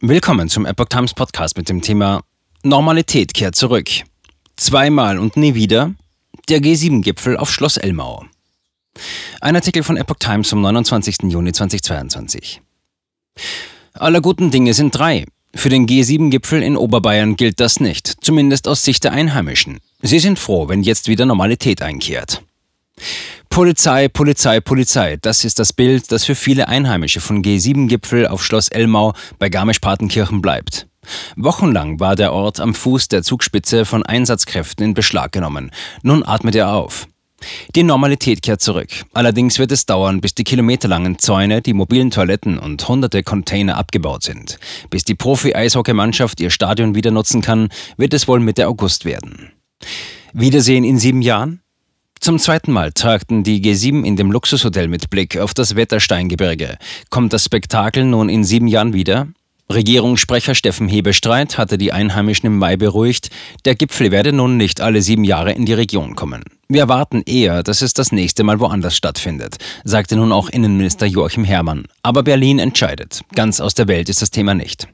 Willkommen zum Epoch Times Podcast mit dem Thema Normalität kehrt zurück. Zweimal und nie wieder der G7-Gipfel auf Schloss Elmau. Ein Artikel von Epoch Times vom 29. Juni 2022. Aller guten Dinge sind drei. Für den G7-Gipfel in Oberbayern gilt das nicht, zumindest aus Sicht der Einheimischen. Sie sind froh, wenn jetzt wieder Normalität einkehrt. Polizei, Polizei, Polizei. Das ist das Bild, das für viele Einheimische von G7-Gipfel auf Schloss Elmau bei Garmisch-Partenkirchen bleibt. Wochenlang war der Ort am Fuß der Zugspitze von Einsatzkräften in Beschlag genommen. Nun atmet er auf. Die Normalität kehrt zurück. Allerdings wird es dauern, bis die kilometerlangen Zäune, die mobilen Toiletten und hunderte Container abgebaut sind. Bis die Profi-Eishockeymannschaft ihr Stadion wieder nutzen kann, wird es wohl Mitte August werden. Wiedersehen in sieben Jahren? Zum zweiten Mal tagten die G7 in dem Luxushotel mit Blick auf das Wettersteingebirge. Kommt das Spektakel nun in sieben Jahren wieder? Regierungssprecher Steffen Hebestreit hatte die Einheimischen im Mai beruhigt, der Gipfel werde nun nicht alle sieben Jahre in die Region kommen. Wir erwarten eher, dass es das nächste Mal woanders stattfindet, sagte nun auch Innenminister Joachim Herrmann. Aber Berlin entscheidet. Ganz aus der Welt ist das Thema nicht.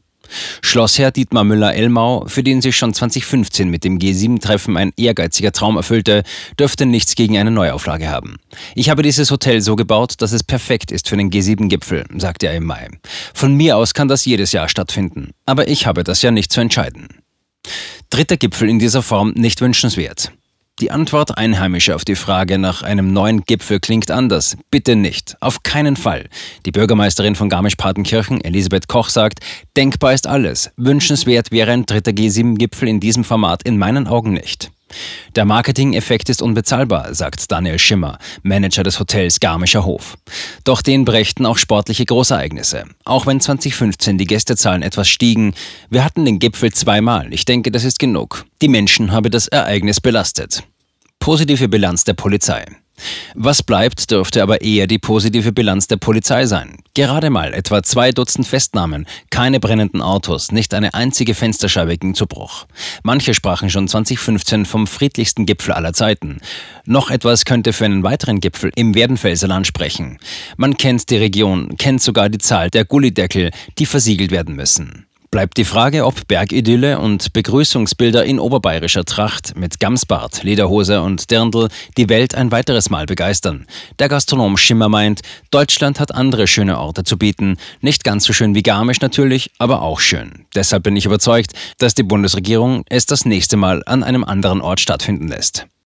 Schlossherr Dietmar Müller-Elmau, für den sich schon 2015 mit dem G7-Treffen ein ehrgeiziger Traum erfüllte, dürfte nichts gegen eine Neuauflage haben. Ich habe dieses Hotel so gebaut, dass es perfekt ist für den G7-Gipfel, sagte er im Mai. Von mir aus kann das jedes Jahr stattfinden. Aber ich habe das ja nicht zu entscheiden. Dritter Gipfel in dieser Form nicht wünschenswert. Die Antwort Einheimischer auf die Frage nach einem neuen Gipfel klingt anders. Bitte nicht. Auf keinen Fall. Die Bürgermeisterin von Garmisch-Partenkirchen, Elisabeth Koch, sagt, denkbar ist alles. Wünschenswert wäre ein dritter G7-Gipfel in diesem Format in meinen Augen nicht. Der Marketing-Effekt ist unbezahlbar, sagt Daniel Schimmer, Manager des Hotels Garmischer Hof. Doch den brächten auch sportliche Großereignisse. Auch wenn 2015 die Gästezahlen etwas stiegen, wir hatten den Gipfel zweimal. Ich denke, das ist genug. Die Menschen habe das Ereignis belastet. Positive Bilanz der Polizei. Was bleibt, dürfte aber eher die positive Bilanz der Polizei sein. Gerade mal etwa zwei Dutzend Festnahmen, keine brennenden Autos, nicht eine einzige Fensterscheibe ging zu Bruch. Manche sprachen schon 2015 vom friedlichsten Gipfel aller Zeiten. Noch etwas könnte für einen weiteren Gipfel im Werdenfelserland sprechen. Man kennt die Region, kennt sogar die Zahl der Gullideckel, die versiegelt werden müssen. Bleibt die Frage, ob Bergidylle und Begrüßungsbilder in oberbayerischer Tracht mit Gamsbart, Lederhose und Dirndl die Welt ein weiteres Mal begeistern. Der Gastronom Schimmer meint, Deutschland hat andere schöne Orte zu bieten. Nicht ganz so schön wie Garmisch natürlich, aber auch schön. Deshalb bin ich überzeugt, dass die Bundesregierung es das nächste Mal an einem anderen Ort stattfinden lässt.